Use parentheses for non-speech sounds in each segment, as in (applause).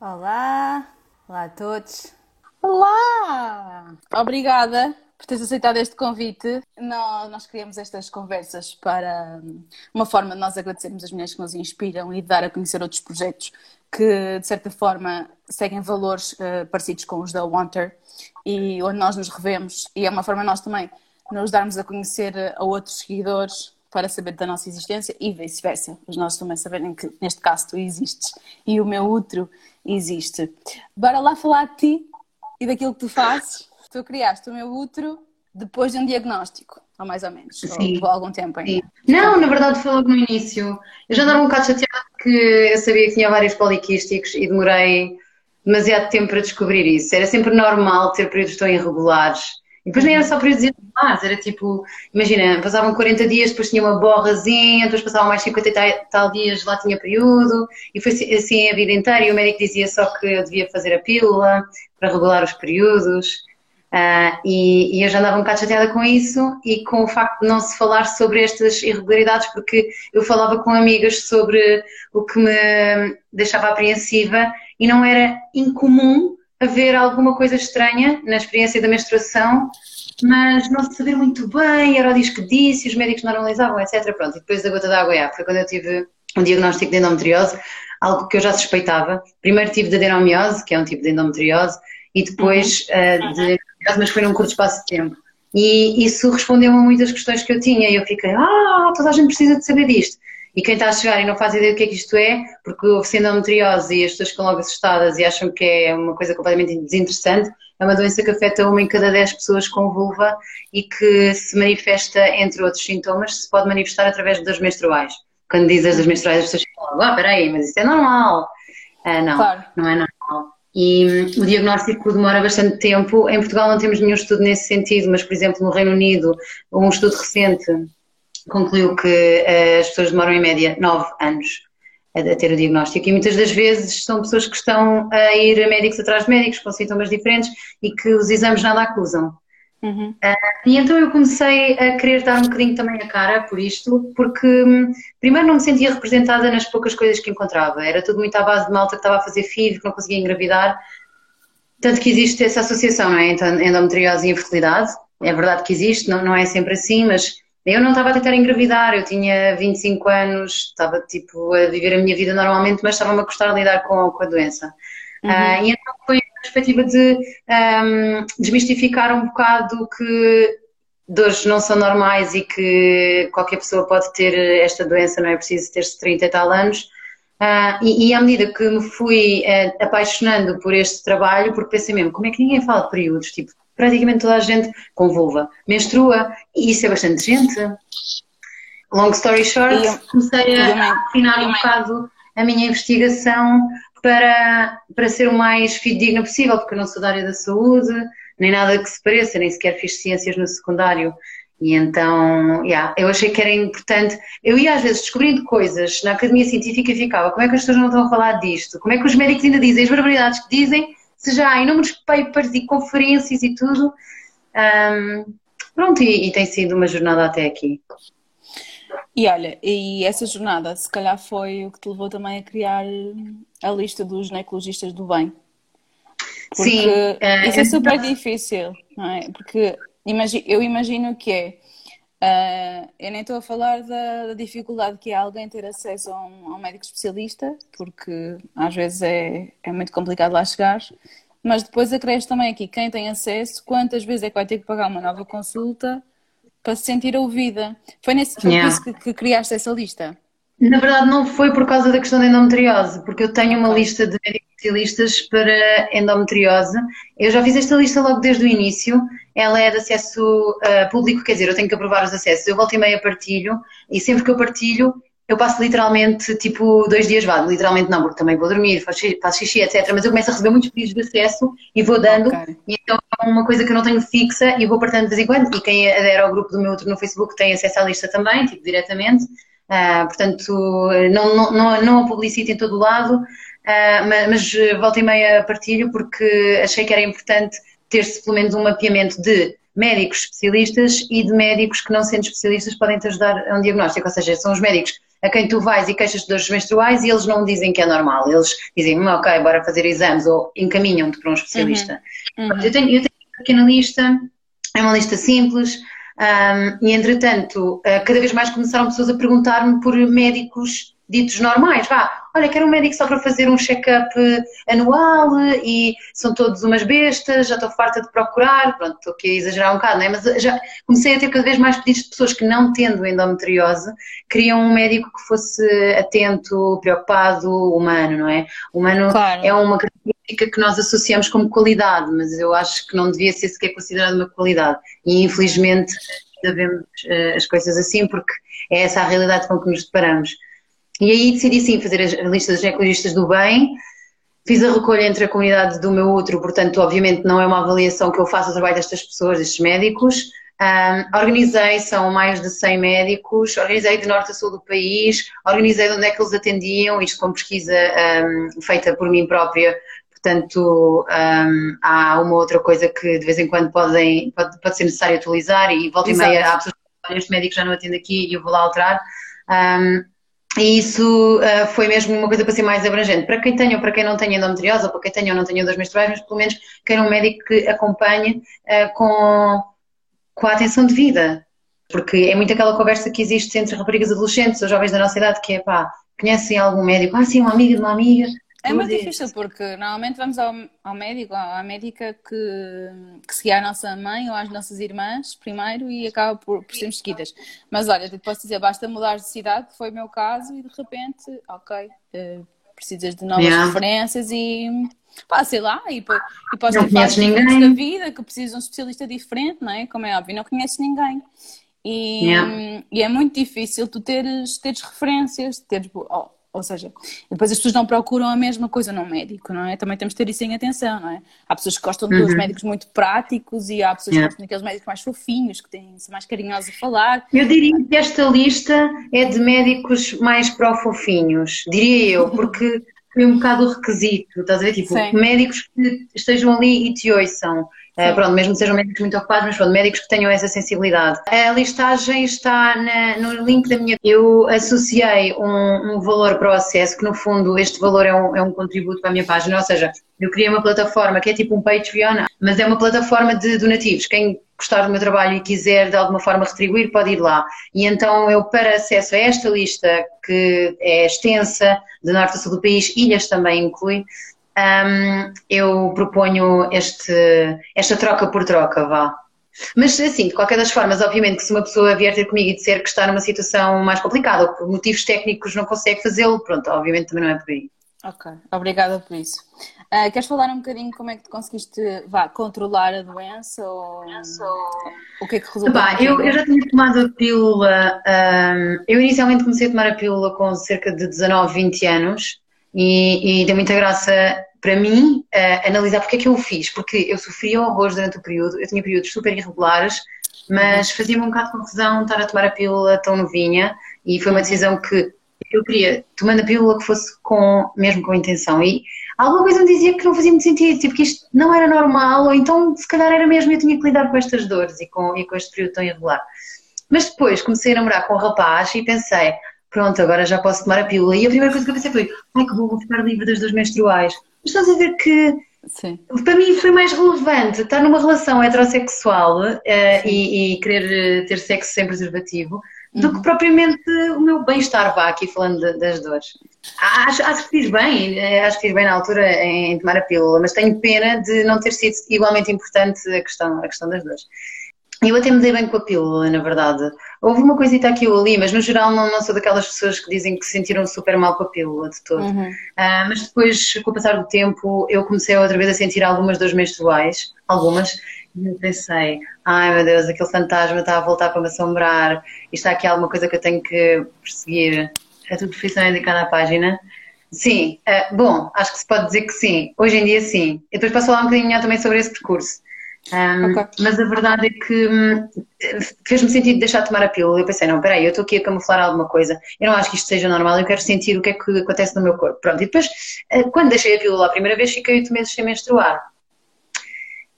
Olá, olá a todos. Olá! Obrigada por teres aceitado este convite. Nós, nós criamos estas conversas para hum, uma forma de nós agradecermos as mulheres que nos inspiram e de dar a conhecer outros projetos que, de certa forma, seguem valores uh, parecidos com os da Wanter e onde nós nos revemos. E é uma forma nós também nos darmos a conhecer a outros seguidores para saber da nossa existência e vice-versa. Os nossos também saberem que, neste caso, tu existes e o meu útero existe. Bora lá falar de ti e daquilo que tu fazes. Tu criaste o meu útero depois de um diagnóstico, ou mais ou menos, Sim. ou algum tempo ainda. Sim. Não, na verdade foi logo no início. Eu já andava um bocado chateada porque eu sabia que tinha vários poliquísticos e demorei demasiado tempo para descobrir isso. Era sempre normal ter períodos tão irregulares e depois nem era só períodos irregulares, era tipo, imagina, passavam 40 dias, depois tinha uma borrazinha, depois passavam mais 50 e tal, tal dias, lá tinha período, e foi assim a vida inteira. E o médico dizia só que eu devia fazer a pílula para regular os períodos. Uh, e, e, eu já andava um bocado chateada com isso e com o facto de não se falar sobre estas irregularidades, porque eu falava com amigas sobre o que me deixava apreensiva e não era incomum haver alguma coisa estranha na experiência da menstruação, mas não se saber muito bem, era o disco que disse, os médicos não analisavam, etc. Pronto, e depois da gota d'água é, foi quando eu tive um diagnóstico de endometriose, algo que eu já suspeitava. Primeiro tive de adenomiose, que é um tipo de endometriose, e depois uh, de mas foi num curto espaço de tempo. E isso respondeu a muitas questões que eu tinha, e eu fiquei, ah, toda a gente precisa de saber disto. E quem está a chegar e não faz ideia do que é que isto é, porque houve endometriose e as pessoas ficam logo assustadas e acham que é uma coisa completamente desinteressante, é uma doença que afeta uma em cada dez pessoas com vulva e que se manifesta, entre outros sintomas, se pode manifestar através das menstruais. Quando dizes das menstruais, as pessoas ficam, ah, peraí, mas isso é normal. Ah, não, claro. não é normal. E hum, o diagnóstico demora bastante tempo. Em Portugal não temos nenhum estudo nesse sentido, mas, por exemplo, no Reino Unido, um estudo recente concluiu que uh, as pessoas demoram em média 9 anos a, a, ter o diagnóstico e muitas das vezes são pessoas que estão a ir a médicos atrás de médicos com sintomas diferentes e que os exames nada acusam. Uhum. Uh, e então eu comecei a querer dar um bocadinho também a cara por isto, porque hum, primeiro não me sentia representada nas poucas coisas que encontrava, era tudo muito à base de malta que estava a fazer FIV, que não conseguia engravidar, tanto que existe essa associação, não é? Então, endometriose e infertilidade, é verdade que existe, não, não é sempre assim, mas eu não estava a tentar engravidar, eu tinha 25 anos, estava tipo a viver a minha vida normalmente, mas estava-me a custar a lidar com, com a doença. Uhum. Uh, e então foi a perspectiva de um, desmistificar um bocado que dores não são normais e que qualquer pessoa pode ter esta doença, não é preciso ter 30 e tal anos. Uh, e, e, à medida que me fui uh, apaixonando por este trabalho, porque pensei mesmo, como é que ninguém fala de períodos? Tipo, praticamente toda a gente com vulva menstrua e isso é bastante gente. Long story short, eu, comecei a afinar um bocado a minha investigação para, para ser o mais fidedigna possível, porque eu não sou da área da saúde, nem nada que se pareça, nem sequer fiz ciências no secundário. E então, yeah, eu achei que era importante. Eu ia às vezes descobrindo coisas na academia científica e ficava: como é que as pessoas não estão a falar disto? Como é que os médicos ainda dizem as barbaridades que dizem se já há inúmeros papers e conferências e tudo. Um, pronto, e, e tem sido uma jornada até aqui. E olha, e essa jornada se calhar foi o que te levou também a criar a lista dos ginecologistas do bem. Porque Sim, uh, isso é super difícil, não é? Porque eu imagino que é Uh, eu nem estou a falar da, da, dificuldade que é alguém ter acesso a um, a um, médico especialista, porque às vezes é, é muito complicado lá chegar, mas depois acresce também aqui quem tem acesso, quantas vezes é que vai ter que pagar uma nova consulta para se sentir ouvida. Foi nesse yeah. que, que criaste essa lista? Na verdade, não foi por causa da questão da endometriose, porque eu tenho uma lista de médicos especialistas para endometriose. Eu já fiz esta lista logo desde o início. Ela é de acesso uh, público, quer dizer, eu tenho que aprovar os acessos. Eu volto e meia partilho e sempre que eu partilho, eu passo literalmente tipo dois dias vá, literalmente não, porque também vou dormir, faço, faço xixi, etc. Mas eu começo a receber muitos pedidos de acesso e vou dando. Okay. E então é uma coisa que eu não tenho fixa e vou partilhando de vez em quando. E quem adere ao grupo do meu outro no Facebook tem acesso à lista também, tipo diretamente. Uh, portanto, não, não, não, não a publicito em todo o lado, Uh, mas, mas volta e meia partilho porque achei que era importante ter-se pelo menos um mapeamento de médicos especialistas e de médicos que não sendo especialistas podem te ajudar a um diagnóstico, ou seja, são os médicos a quem tu vais e queixas de dores menstruais e eles não dizem que é normal. Eles dizem, hum, ok, bora fazer exames ou encaminham-te para um especialista. Uhum. Uhum. Eu, tenho, eu tenho uma pequena lista, é uma lista simples. Um, e entretanto, uh, cada vez mais começaram pessoas a perguntar-me por médicos ditos normais, vá, olha, quero um médico só para fazer um check-up anual e são todos umas bestas, já estou farta de procurar, pronto, estou aqui a exagerar um bocado, não é? Mas já comecei a ter cada vez mais pedidos de pessoas que não tendo endometriose, queriam um médico que fosse atento, preocupado, humano, não é? Humano claro. é uma característica que nós associamos como qualidade, mas eu acho que não devia ser sequer considerado uma qualidade. E infelizmente sabemos uh, as coisas assim porque é essa a realidade com que nos deparamos. E aí decidi sim fazer a lista dos ginecologistas do bem, fiz a recolha entre a comunidade do meu outro, portanto, obviamente não é uma avaliação que eu faço ao trabalho destas pessoas, destes médicos. Um, organizei, são mais de 100 médicos, organizei de norte a sul do país, organizei de onde é que eles atendiam, isto com pesquisa um, feita por mim própria, portanto um, há uma outra coisa que de vez em quando podem, pode, pode ser necessário atualizar e volta Exato. e meia há pessoas que este médico já não atende aqui e eu vou lá alterar. Um, e isso uh, foi mesmo uma coisa para ser mais abrangente. Para quem tenha ou para quem não tenha endometriose, ou para quem tenha ou não tenha dores menstruais, mas pelo menos queira um médico que acompanhe uh, com, com a atenção de vida. Porque é muito aquela conversa que existe entre raparigas adolescentes ou jovens da nossa idade, que é pá, conhecem algum médico? Ah, sim, uma amiga de uma amiga. É muito difícil porque normalmente vamos ao, ao médico, à médica que, que seguia a nossa mãe ou às nossas irmãs primeiro e acaba por, por sermos seguidas. Mas olha, te posso dizer, basta mudar de cidade, que foi o meu caso, e de repente, ok, uh, precisas de novas yeah. referências e pá, sei lá, e, e podes não ter fases da vida que precisas de um especialista diferente, não é? Como é óbvio, não conheces ninguém. E, yeah. e é muito difícil tu teres, teres referências, teres. Oh, ou seja, depois as pessoas não procuram a mesma coisa num médico, não é? Também temos que ter isso em atenção, não é? Há pessoas que gostam uhum. dos médicos muito práticos e há pessoas yeah. que gostam daqueles médicos mais fofinhos, que têm, são mais carinhosos a falar. Eu diria que esta lista é de médicos mais pró-fofinhos, diria eu, (laughs) porque foi um bocado o requisito, estás a ver? Tipo, Sim. médicos que estejam ali e te ouçam. Uh, pronto, mesmo que sejam médicos muito ocupados, mas pronto, médicos que tenham essa sensibilidade. A listagem está na, no link da minha. Eu associei um, um, valor para o acesso, que no fundo este valor é um, é um contributo para a minha página, ou seja, eu criei uma plataforma que é tipo um Patreon, mas é uma plataforma de donativos. Quem gostar do meu trabalho e quiser de alguma forma retribuir, pode ir lá. E então eu, para acesso a esta lista, que é extensa, de norte a sul do país, ilhas também inclui, um, eu proponho este, esta troca por troca, vá. Mas assim, de qualquer das formas, obviamente que se uma pessoa vier ter comigo e disser que está numa situação mais complicada ou por motivos técnicos não consegue fazê-lo, pronto, obviamente também não é por aí. Ok, obrigada por isso. Uh, queres falar um bocadinho como é que tu conseguiste vá, controlar a doença ou o que é que resultou? Bah, eu, eu, já tinha tomado a pílula, um, eu inicialmente comecei a tomar a pílula com cerca de 19, 20 anos e, e deu muita graça para mim, uh, analisar porque é que eu o fiz, porque eu sofria horrores durante o período, eu tinha períodos super irregulares, mas fazia-me um bocado de confusão estar a tomar a pílula tão novinha e foi uma decisão que eu queria, tomando a pílula que fosse com, mesmo com intenção. E alguma coisa me dizia que não fazia muito sentido, tipo que isto não era normal, ou então se calhar era mesmo eu tinha que lidar com estas dores e com, e com este período tão irregular. Mas depois comecei a namorar com um rapaz e pensei, pronto, agora já posso tomar a pílula. E a primeira coisa que eu pensei foi, ai que bom, vou ficar livre das dores menstruais. Mas estás a ver que Sim. para mim foi mais relevante estar numa relação heterossexual uh, e, e, querer eh, ter sexo sem preservativo uhum. do que propriamente o meu bem-estar, vá aqui falando de, das dores. Acho, acho, que fiz bem, eh, acho que fiz bem na altura em tomar a pílula, mas tenho pena de não ter sido igualmente importante a questão, a questão das dores. Eu até me dei bem com a pílula, na verdade. Houve uma coisita aqui ou ali, mas no geral não, não sou daquelas pessoas que dizem que se sentiram super mal com a pílula de todo. Uhum. Uh, mas depois, com o passar do tempo, eu comecei outra vez a sentir algumas dores menstruais, algumas, e eu pensei, ai meu Deus, aquele fantasma está a voltar para me assombrar, e está aqui alguma coisa que eu tenho que perseguir. A tua profissão é indicada na página. Sim, uh, bom, acho que se pode dizer que sim. Hoje em dia, sim. E depois posso falar um bocadinho também sobre esse percurso. Um, okay. Mas a verdade é que hum, fez-me sentido deixar de tomar a pílula. Eu pensei, não, peraí, eu estou aqui a camuflar alguma coisa. Eu não acho que isto seja normal, eu quero sentir o que é que acontece no meu corpo. Pronto, e depois, eh, quando deixei a pílula a primeira vez, fiquei oito meses sem menstruar.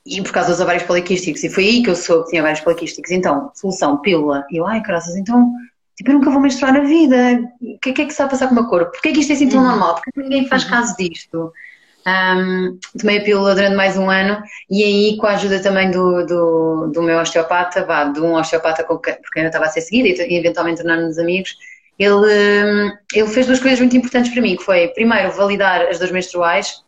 E por causa dos ovários poliquísticos. E foi aí que eu soube que tinha ovários poliquísticos. Então, solução, pílula. E eu, ai, graças, então Tipo, eu nunca vou menstruar na vida. O que, que é que está a passar com o meu corpo? Porquê é que isto é assim tão uhum. normal? Porquê que ninguém faz uhum. caso disto? Um, tomei a pílula durante mais um ano e aí, com a ajuda também do, do, do meu osteopata, vá, de um osteopata com porque ainda estava a ser seguida e, eventualmente tornar-nos amigos, ele, ele fez duas coisas muito importantes para mim, que foi, primeiro, validar as dores menstruais.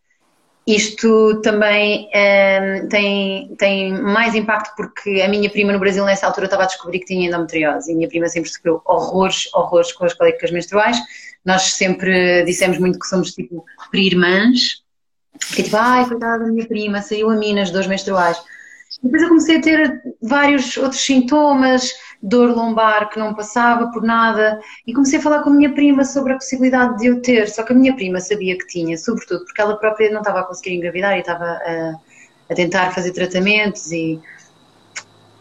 Isto também um, tem, tem mais impacto porque a minha prima no Brasil nessa altura estava a descobrir que tinha endometriose e a minha prima sempre sofreu horrores, horrores com as cólicas menstruais. Nós sempre dissemos muito que somos tipo pré-irmãs, Fiquei tipo, ai, coitada da minha prima, saiu a mim nas dores menstruais. Depois eu comecei a ter vários outros sintomas, dor lombar que não passava por nada, e comecei a falar com a minha prima sobre a possibilidade de eu ter, só que a minha prima sabia que tinha, sobretudo porque ela própria não estava a conseguir engravidar e estava a, a tentar fazer tratamentos e...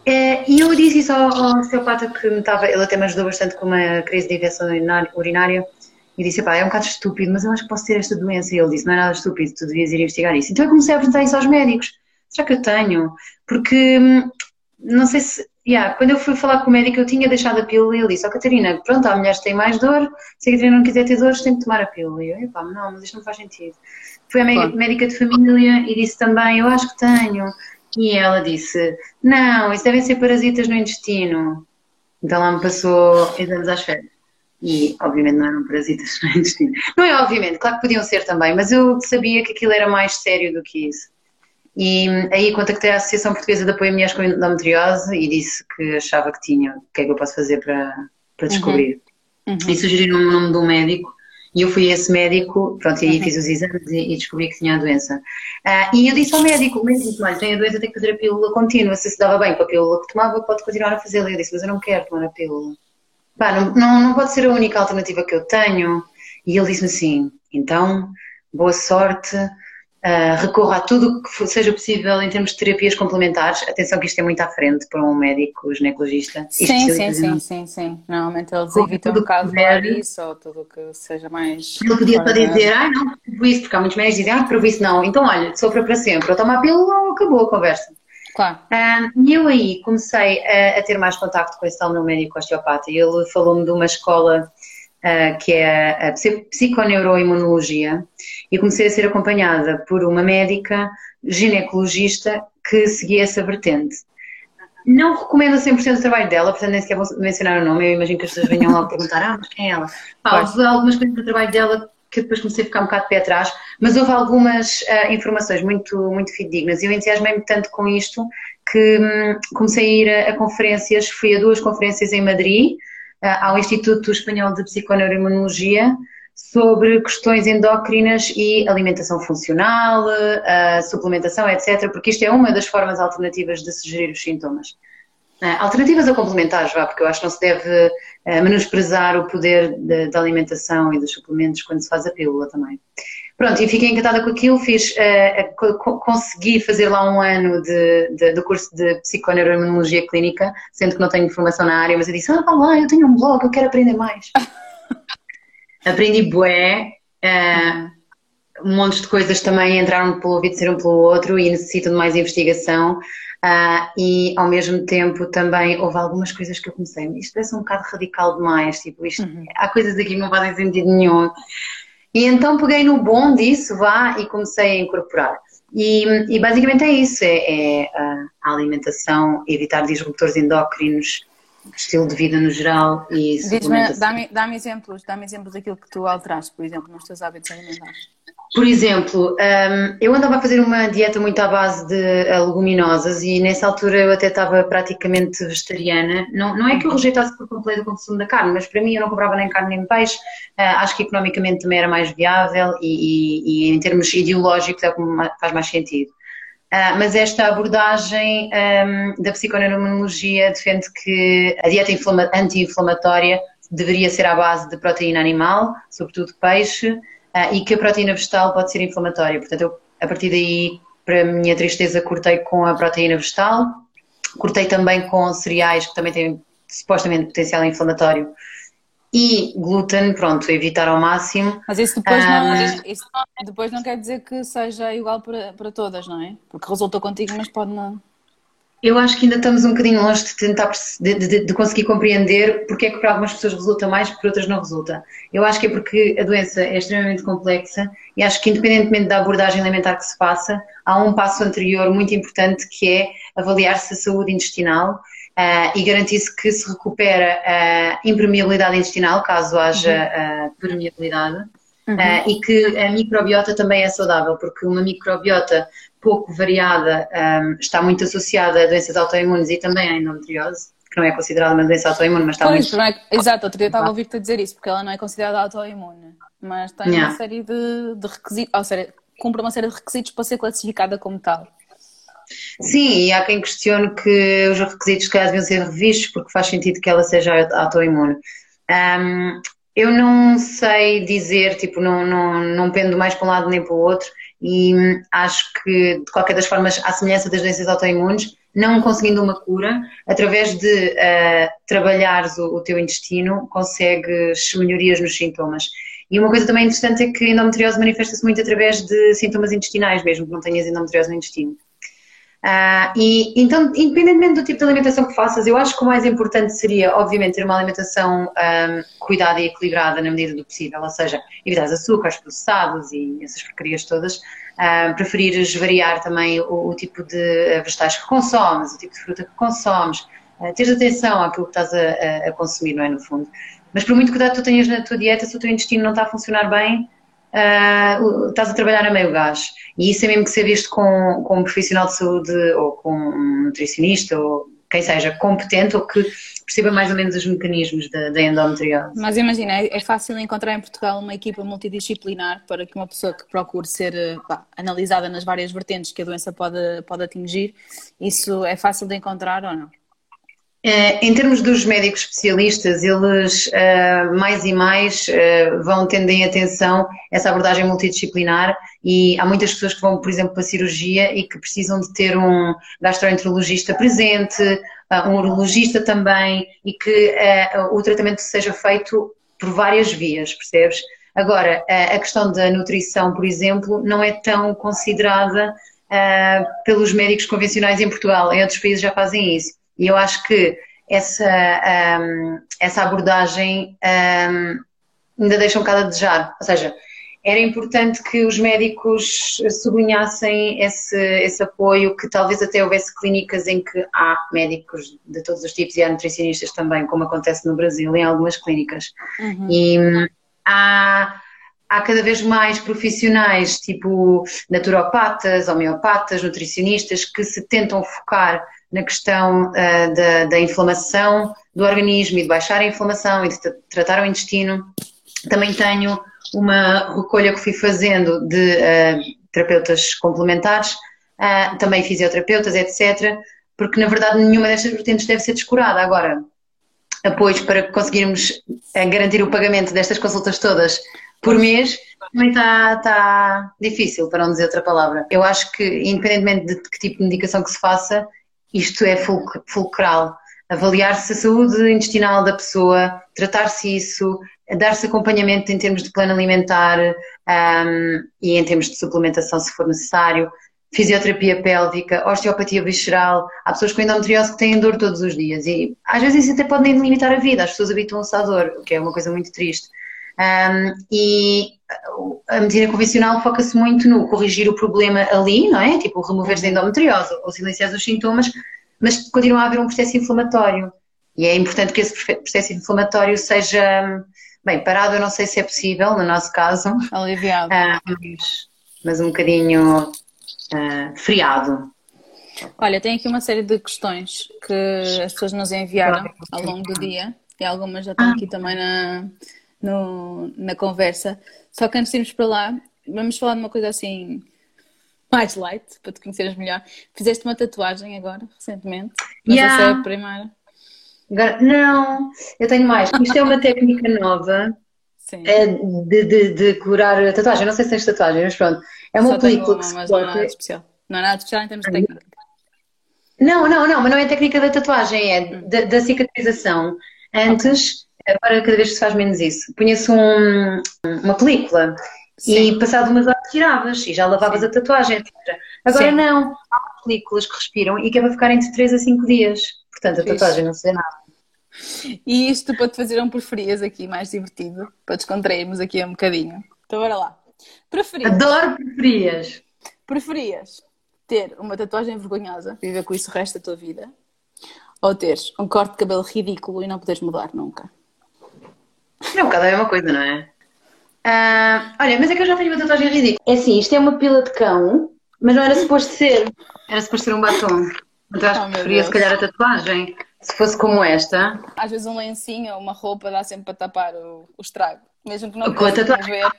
É, e eu disse isso ao, ao osteopata que me estava, ele até me ajudou bastante com uma crise de infecção urinária, e disse, pá, é um bocado estúpido, mas eu acho que posso ter esta doença. E ele disse, não é nada estúpido, tu devias ir investigar isso. Então eu comecei a apresentar isso aos médicos. Será que eu tenho? Porque, hum, não sei se, yeah, quando eu fui falar com o médico eu tinha deixado a pílula e ele disse, ó oh, Catarina, pronto, há mulheres que têm mais dor, se a Catarina não quiser ter dores tem que tomar a pílula. E eu, pá, não, mas isto não faz sentido. Fui à médica de família e disse também, eu acho que tenho. E ela disse, não, isso devem ser parasitas no intestino. Então lá me passou exames às férias. E, obviamente, não eram parasitas (laughs) no intestino. Não é obviamente, claro que podiam ser também, mas eu sabia que aquilo era mais sério do que isso. E aí contactei a Associação Portuguesa de Apoio a Mulheres com Endometriose e disse que achava que tinha. O que é que eu posso fazer para, para descobrir? Uhum. Uhum. E sugeriram o nome de um médico. E eu fui a esse médico, pronto, e aí uhum. fiz os exames e, e, descobri que tinha a doença. Uh, e eu disse ao médico, o médico disse, olha, tem a doença, tem que fazer a pílula contínua. Se se dava bem com a pílula que tomava, pode continuar a fazê-la. Eu disse, mas eu não quero tomar a pílula pá, não, não, não pode ser a única alternativa que eu tenho. E ele disse-me assim, então, boa sorte, uh, recorra a tudo que seja possível em termos de terapias complementares. Atenção que isto é muito à frente para um médico ginecologista. Sim, sim, sim, sim, sim. Normalmente eles evitam um bocado falar isso ou tudo que seja mais... Ele podia só dizer, ah não, por isso, porque há muitos médicos que dizem, ah, por isso não. Então olha, sofra para sempre, ou toma a pílula acabou a conversa. Claro. Um, e eu aí comecei a, a, ter mais contacto com esse tal meu médico osteopata e ele falou-me de uma escola uh, que é a psiconeuroimunologia e comecei a ser acompanhada por uma médica ginecologista que seguia essa vertente. Não recomendo 100% o trabalho dela, portanto nem sequer vou mencionar o nome, eu imagino que as pessoas venham lá perguntar, ah, mas quem é ela? Pá, algumas coisas do trabalho dela que depois comecei a ficar um bocado de pé atrás, mas houve algumas uh, informações muito, muito fidedignas e eu entusiasmei-me tanto com isto que hum, comecei a ir a, a, conferências, fui a duas conferências em Madrid, uh, ao Instituto Espanhol de Psiconeuroimunologia, sobre questões endócrinas e alimentação funcional, uh, suplementação, etc., porque isto é uma das formas alternativas de se gerir os sintomas. Uh, alternativas ou complementares, vá, porque eu acho que não se deve uh, menosprezar o poder da alimentação e dos suplementos quando se faz a pílula também. Pronto, e fiquei encantada com aquilo, fiz, uh, consegui fazer lá um ano de, de, do curso de psiconeuroimunologia clínica, sendo que não tenho formação na área, mas eu disse, ah, vá lá, eu tenho um blog, eu quero aprender mais. (laughs) Aprendi bué, um monte de coisas também entraram pelo ouvido, saíram pelo outro e necessitam de mais investigação. Uh, e ao mesmo tempo também houve algumas coisas que eu comecei, isto parece um bocado radical demais, tipo, isto, uhum. há coisas aqui que não fazem sentido nenhum. E então peguei no bom disso, vá, e comecei a incorporar. E, e basicamente é isso, é, é a alimentação, evitar disruptores endócrinos, estilo de vida no geral e Dá-me dá exemplos, dá-me exemplos daquilo que tu alteraste, por exemplo, nos teus hábitos alimentares. Por exemplo, um, eu andava a fazer uma dieta muito à base de leguminosas e nessa altura eu até estava praticamente vegetariana. Não, não é que eu rejeitasse por completo o consumo da carne, mas para mim eu não comprava nem carne nem peixe. Uh, acho que economicamente também era mais viável e, e, e em termos ideológicos é o que faz mais sentido. Uh, mas esta abordagem um, da psiconeuroimunologia defende que a dieta anti-inflamatória deveria ser à base de proteína animal, sobretudo peixe, uh, e que a proteína vegetal pode ser inflamatória. Portanto, eu, a partir daí, para a minha tristeza, cortei com a proteína vegetal, cortei também com cereais que também têm supostamente potencial inflamatório e glúten, pronto, evitar ao máximo. Mas isso depois, não, isso, isso depois não quer dizer que seja igual para, para todas, não é? Porque resultou contigo, mas pode não. Eu acho que ainda estamos um bocadinho longe de tentar de, de, de, conseguir compreender porque é que para algumas pessoas resulta mais, para outras não resulta. Eu acho que é porque a doença é extremamente complexa e acho que independentemente da abordagem alimentar que se faça, há um passo anterior muito importante que é avaliar-se a saúde intestinal uh, e garantir-se que se recupera a impermeabilidade intestinal, caso haja uh, permeabilidade. Uhum. Uh, e que a microbiota também é saudável, porque uma microbiota pouco variada um, está muito associada a doenças autoimunes e também à endometriose, que não é considerada uma doença autoimune, mas está pois, muito... É, exato, outro dia estava a ouvir-te dizer isso, porque ela não é considerada autoimune, mas tem yeah. uma série de, de requisitos, ou seja, cumpre uma série de requisitos para ser classificada como tal. Sim, e há quem questione que os requisitos que devem ser revistos porque faz sentido que ela seja autoimune. Um, eu não sei dizer, tipo, não, não, não pendo mais para um lado nem para o outro e acho que, de qualquer das formas, à semelhança das doenças autoimunes, não conseguindo uma cura, através de uh, trabalhares o, o, teu intestino, consegues melhorias nos sintomas. E uma coisa também interessante é que a endometriose manifesta-se muito através de sintomas intestinais, mesmo que não tenhas endometriose no intestino. Uh, e então, independentemente do tipo de alimentação que faças, eu acho que o mais importante seria, obviamente, ter uma alimentação um, cuidada e equilibrada na medida do possível, ou seja, evitar açúcares processados e essas porcarias todas. Uh, preferires variar também o, o, tipo de vegetais que consomes, o tipo de fruta que consomes, uh, teres atenção àquilo que estás a, a, consumir, não é? No fundo. Mas por muito cuidado que tu tenhas na tua dieta, se o teu intestino não está a funcionar bem, uh, estás a trabalhar a meio gás. E isso é mesmo que ser visto com, com um profissional de saúde ou com um nutricionista ou quem seja competente ou que perceba mais ou menos os mecanismos da, endometriose. Mas imagina, é, é fácil encontrar em Portugal uma equipa multidisciplinar para que uma pessoa que procure ser pá, analisada nas várias vertentes que a doença pode, pode atingir, isso é fácil de encontrar ou não? Eh, em termos dos médicos especialistas, eles uh, mais e mais uh, vão tendo em atenção essa abordagem multidisciplinar e há muitas pessoas que vão, por exemplo, para a cirurgia e que precisam de ter um gastroenterologista presente, um urologista também e que o tratamento seja feito por várias vias, percebes? Agora, a questão da nutrição, por exemplo, não é tão considerada pelos médicos convencionais em Portugal, em outros países já fazem isso. E eu acho que essa, um, essa abordagem um, ainda deixa um bocado a desejar. Ou seja, era importante que os médicos sublinhassem esse, esse apoio, que talvez até houvesse clínicas em que há médicos de todos os tipos e há nutricionistas também, como acontece no Brasil, em algumas clínicas. Uhum. E hum, há, há cada vez mais profissionais, tipo naturopatas, homeopatas, nutricionistas, que se tentam focar na questão uh, da, da, inflamação do organismo e de baixar a inflamação e de tratar o intestino. Também tenho uma recolha que fui fazendo de uh, terapeutas complementares, uh, também fisioterapeutas, etc., porque na verdade nenhuma destas vertentes deve ser descurada. Agora, apoios para conseguirmos garantir o pagamento destas consultas todas por mês também está, está difícil, para não dizer outra palavra. Eu acho que, independentemente de que tipo de medicação que se faça, isto é fulcral. Avaliar-se a saúde intestinal da pessoa, tratar-se isso, dar-se acompanhamento em termos de plano alimentar um, e em termos de suplementação, se for necessário, fisioterapia pélvica, osteopatia visceral. Há pessoas com endometriose que têm dor todos os dias e às vezes isso até pode limitar a vida, as pessoas habituam-se à dor, o que é uma coisa muito triste. Um, e a medicina convencional foca-se muito no corrigir o problema ali, não é? Tipo, remover a endometriose ou silenciar os sintomas, mas continua a haver um processo inflamatório. E é importante que esse processo inflamatório seja, bem, parado, eu não sei se é possível, no nosso caso. Aliviado. Uh, mas, mas, um bocadinho uh, friado. Olha, tem aqui uma série de questões que as pessoas nos enviaram ao longo do dia e algumas já estão ah. aqui também na, no, na conversa. Só que antes de irmos para lá, vamos falar de uma coisa assim mais light, para te conheceres melhor. Fizeste uma tatuagem agora, recentemente. Não yeah. se é a primeira. Não, eu tenho mais. Isto é uma técnica nova é, de, de, de curar a tatuagem. Não sei se tens tatuagem, mas pronto. É uma Só película uma, mas não é nada especial. Não é nada especial em termos de técnica. Não, não, não, mas não é a técnica da tatuagem, é hum. da, da cicatrização. Antes, Agora cada vez se faz menos isso. Punha-se um, uma película Sim. e passado umas horas tiravas e já lavavas Sim. a tatuagem, etc. Agora Sim. não. Há películas que respiram e que é para ficar entre 3 a 5 dias. Portanto, a Fixe. tatuagem não se vê nada. E isto para te fazer um preferias aqui mais divertido, para descontrairmos aqui um bocadinho. Então bora lá. Preferias, Adoro preferias. preferias ter uma tatuagem vergonhosa, viver com isso o resto da tua vida, ou teres um corte de cabelo ridículo e não poderes mudar nunca? É um bocado a mesma coisa, não é? Ah, olha, mas é que eu já tenho uma tatuagem ridícula. É assim, isto é uma pila de cão, mas não era suposto ser. Era suposto ser um batom. Então acho Oh, que preferia Deus. se calhar a tatuagem. Se fosse como esta, Às vezes um lencinho ou uma roupa dá sempre para tapar o, o estrago, mesmo que não Com a tatuagem. ver.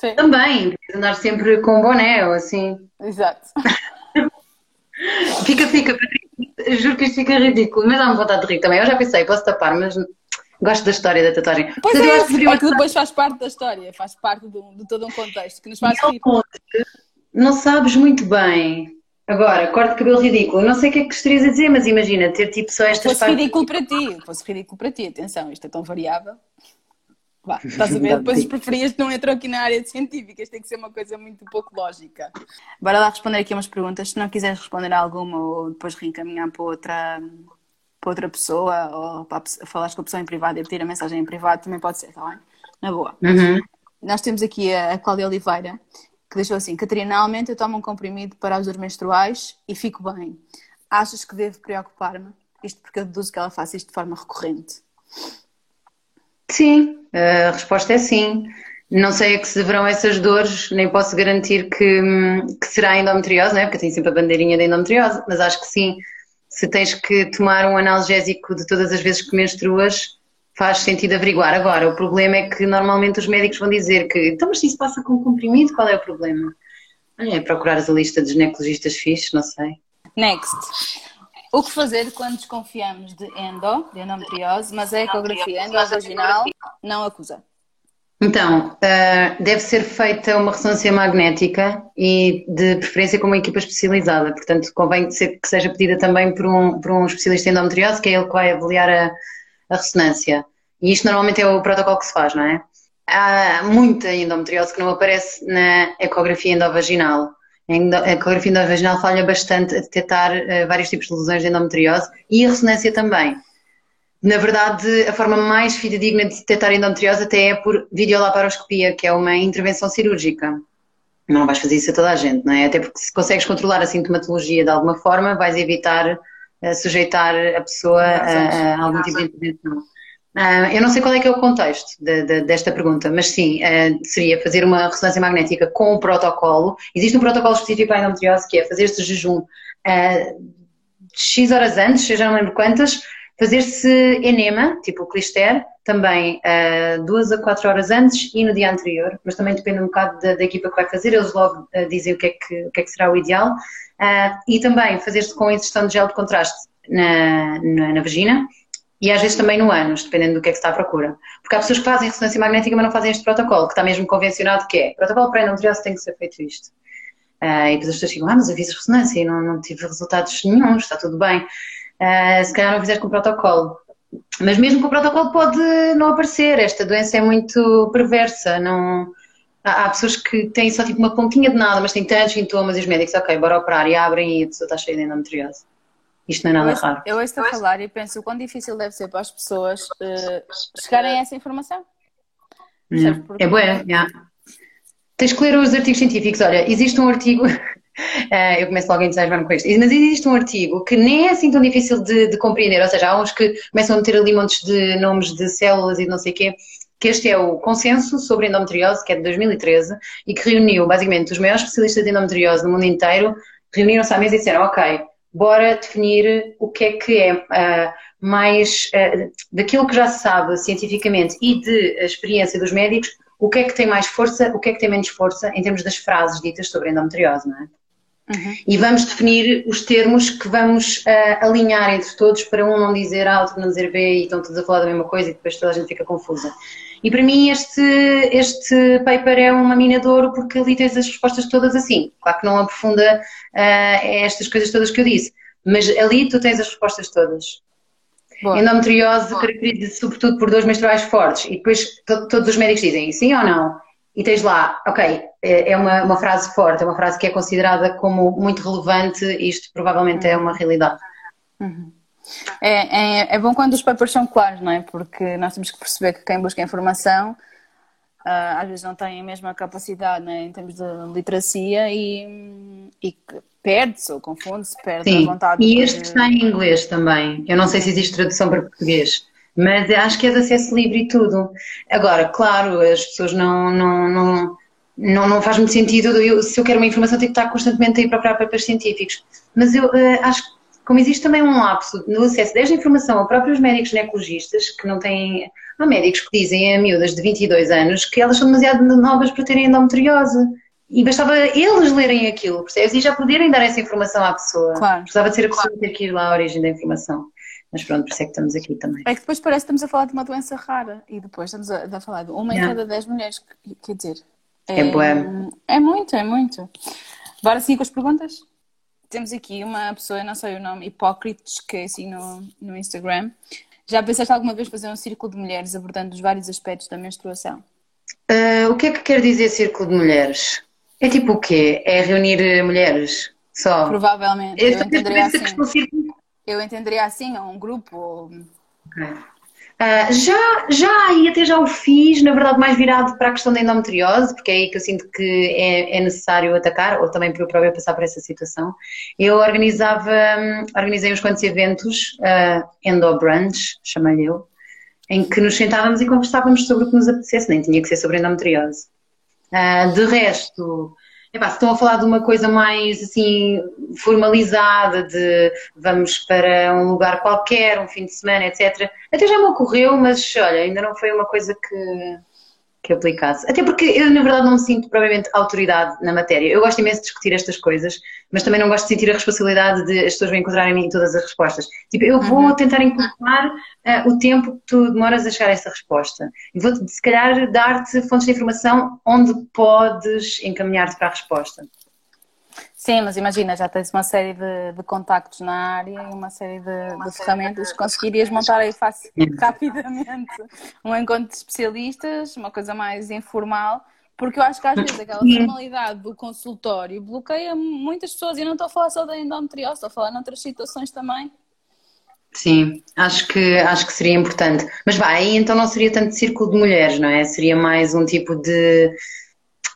Sim, também, de andar sempre com um boné ou assim. exato. (laughs) Fica, fica, Patrícia. Juro que isto fica ridículo, mas dá-me vontade de rir também. Eu já pensei, posso tapar, mas gosto da história da tatuagem. Pois Portanto, é, acho que preferia é que depois faz parte da história, faz parte de, de todo um contexto que nos faz rir. Não sabes muito bem. Agora, corte de cabelo ridículo. Não sei o que é que gostarias a dizer, mas imagina ter tipo só estas fosse partes. ridículo para ti, fosse ridículo para ti, atenção, isto é tão variável. Vá, (laughs) estás a ver? Depois as preferias não entram aqui na área de científicas, tem que ser uma coisa muito pouco lógica. Bora lá responder aqui umas perguntas. Se não quiseres responder a alguma ou depois reencaminhar para outra, para outra pessoa ou para a pessoa- falares com a pessoa em privado e pedir a mensagem em privado, também pode ser, está bem? Na boa. Uhum. Nós temos aqui a, a Cláudia Oliveira, que deixou assim: Catarina, normalmente eu tomo um comprimido para as dores menstruais e fico bem. Achas que devo preocupar-me? Isto porque eu deduzo que ela faz isto de forma recorrente. Sim, a resposta é sim. Não sei a que se deverão essas dores, nem posso garantir que, hum, que será endometriose, não é? Porque tem sempre a bandeirinha da endometriose, mas acho que sim. Se tens que tomar um analgésico de todas as vezes que menstruas, faz sentido averiguar. Agora, o problema é que normalmente os médicos vão dizer que, então, mas se isso passa com comprimido, qual é o problema? Olha, é procurar a lista de ginecologistas fixes, não sei. Next. O que fazer quando desconfiamos de endo, de endometriose, mas a ecografia endovaginal não acusa? Então, ah, deve ser feita uma ressonância magnética e de preferência com uma equipa especializada. Portanto, convém que se- que seja pedida também por um, por um especialista em endometriose, que é ele que vai avaliar a, a ressonância. E isto normalmente é o protocolo que se faz, não é? Há muita endometriose que não aparece na ecografia endovaginal. A ecografia endovaginal falha bastante a detectar ah, vários tipos de lesões de endometriose e a ressonância também. Na verdade, a forma mais fidedigna de detectar endometriose até é por videolaparoscopia, que é uma intervenção cirúrgica. Não vais fazer isso a toda a gente, não é? Até porque se consegues controlar a sintomatologia de alguma forma, vais evitar eh, sujeitar a pessoa a, a algum tipo de intervenção. Ah, eu não sei qual é que é o contexto de- de- desta pergunta, mas sim, ah, seria fazer uma ressonância magnética com o protocolo. Existe um protocolo específico para a endometriose que é fazer-se jejum ah, X horas antes, eu já não lembro quantas, fazer-se enema, tipo o clister, também uh, duas a quatro horas antes e no dia anterior, mas também depende um bocado da, da equipa que vai fazer, eles logo uh, dizem o que, é que, o que é que será o ideal. Uh, e também fazer-se com a injeção de gel de contraste na, na, na vagina e às vezes também no ânus, dependendo do que é que está à procura. Porque há pessoas que fazem ressonância magnética, mas não fazem este protocolo, que está mesmo convencionado que é. Protocolo para endometriose tem que ser feito isto. Uh, e depois as pessoas ficam, ah, mas eu fiz ressonância e não, não tive resultados nenhum, está tudo bem. Uh, se calhar não fizeres com o protocolo. Mas mesmo com o protocolo pode não aparecer. Esta doença é muito perversa. Não... Há, há pessoas que têm só tipo uma pontinha de nada, mas têm tantos sintomas e os médicos, ok, bora operar e abrem e a pessoa está cheia de endometriose. Isto não é nada eu, raro. Eu ouço a falar e penso o quão difícil deve ser para as pessoas uh, chegarem a essa informação. Yeah. É boa, yeah. Tens que ler os artigos científicos. Olha, existe um artigo, uh, eu começo logo a entusiasmar com isto, mas existe um artigo que nem é assim tão difícil de, de, compreender, ou seja, há uns que começam a meter ali montes de nomes de células e não sei o quê, que este é o Consenso sobre Endometriose, que é de 2013, e que reuniu basicamente os maiores especialistas de endometriose no mundo inteiro, reuniram-se à mesa e disseram, ok, bora definir o que é que é uh, mais uh, daquilo que já se sabe cientificamente e de experiência dos médicos, o que é que tem mais força, o que é que tem menos força em termos das frases ditas sobre endometriose, não é? Uhum. E vamos definir os termos que vamos uh, alinhar entre todos para um não dizer A, outro não dizer B e estão todos a falar da mesma coisa e depois toda a gente fica confusa. E para mim este, este paper é uma mina de ouro porque ali tens as respostas todas assim. Claro que não aprofunda uh, estas coisas todas que eu disse, mas ali tu tens as respostas todas. Boa. Endometriose caracteriza-se sobretudo por dores menstruais fortes e depois to todos os médicos dizem sim ou não. E tens lá, ok, é, é uma, uma frase forte, é uma frase que é considerada como muito relevante, isto provavelmente é uma realidade. Uhum. É, é, é, bom quando os papers são claros, não é? Porque nós temos que perceber que quem busca informação uh, às vezes não tem a mesma capacidade né, em termos de literacia e, e perde-se ou confunde-se, perde Sim. a vontade. E este está em inglês também. Eu não sei se existe tradução para português, mas acho que é de acesso livre e tudo. Agora, claro, as pessoas não. não, não não, não faz muito sentido, eu, se eu quero uma informação tenho que estar constantemente a ir procurar papers científicos. Mas eu uh, acho que como existe também um lapso no acesso desta informação a próprios médicos ginecologistas, que não têm. Há médicos que dizem a miúdas de 22 anos que elas são demasiado novas para terem endometriose. E bastava eles lerem aquilo, percebes? E já poderem dar essa informação à pessoa. Claro. Precisava de ser a pessoa claro. ter que ir lá à origem da informação. Mas pronto, por isso é que estamos aqui também. É que depois parece que estamos a falar de uma doença rara e depois estamos a, a falar de uma em cada dez mulheres. Quer dizer, é, é, é muito, é muito. Bora seguir com as perguntas? temos aqui uma pessoa, não sei o nome, Hipócrites, que é assim no, no Instagram. Já pensaste alguma vez fazer um círculo de mulheres abordando os vários aspectos da menstruação? Uh, o que é que quer dizer círculo de mulheres? É tipo o quê? É reunir mulheres só? Provavelmente. Eu, eu entenderia assim. Eu entenderia assim, um grupo. Uh, já, já, e até já o fiz, na verdade, mais virado para a questão da endometriose, porque é aí que eu sinto que é, é necessário atacar, ou também para eu própria passar por essa situação. Eu organizava, organizei uns quantos eventos, uh, Endobrunch, chamei eu, em que nos sentávamos e conversávamos sobre o que nos apetecesse, nem tinha que ser sobre endometriose. Uh, de resto, Epá, se estão a falar de uma coisa mais assim formalizada, de vamos para um lugar qualquer, um fim de semana, etc. Até já me ocorreu, mas olha, ainda não foi uma coisa que, que aplicasse. Até porque eu, na verdade, não me sinto propriamente autoridade na matéria. Eu gosto imenso de discutir estas coisas, mas também não gosto de sentir a responsabilidade de as pessoas me encontrarem em mim todas as respostas. Tipo, eu vou uhum. tentar encurtar uh, o tempo que tu demoras a chegar a essa resposta. E vou, se calhar, dar-te fontes de informação onde podes encaminhar-te para a resposta. Sim, mas imagina, já tens uma série de, de contactos na área e uma série de, de ferramentas que conseguirias montar aí fácil, rapidamente um encontro de especialistas, uma coisa mais informal, porque eu acho que às vezes aquela formalidade do consultório bloqueia muitas pessoas e não estou a falar só da endometriose, estou a falar noutras situações também. Sim, acho que, acho que seria importante. Mas vai, aí então não seria tanto círculo de mulheres, não é? Seria mais um tipo de,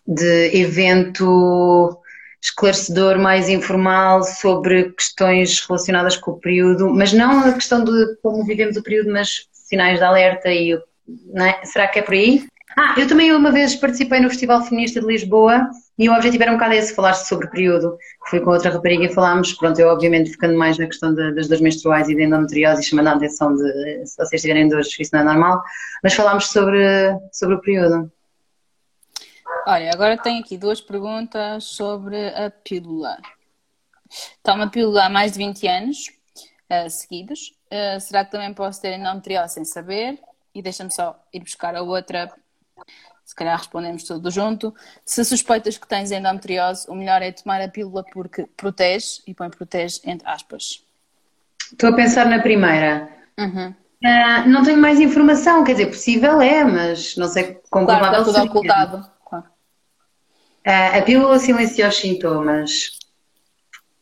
de evento esclarecedor, mais informal sobre questões relacionadas com o período, mas não a questão de como vivemos o período, mas sinais de alerta e é? será que é por aí? Ah, eu também uma vez participei no Festival Feminista de Lisboa e o objetivo era um bocado esse, falar sobre o período. Fui com outra rapariga e falámos, pronto, eu obviamente ficando mais na questão de, das dores menstruais e da endometriose e chamando a atenção de se vocês tiverem dores, isso não é normal, mas falámos sobre, sobre o período. Olha, agora tenho aqui duas perguntas sobre a pílula. Toma pílula há mais de 20 anos uh, seguidos. Uh, será que também posso ter endometriose sem saber? E deixa-me só ir buscar a outra. Se calhar respondemos tudo junto. Se suspeitas que tens endometriose, o melhor é tomar a pílula porque protege, e põe protege entre aspas. Estou a pensar na primeira. Uhum. Uh, não tenho mais informação, quer dizer, possível é, mas não sei como claro, está tudo ocultado. Uh, a pílula silencia os sintomas.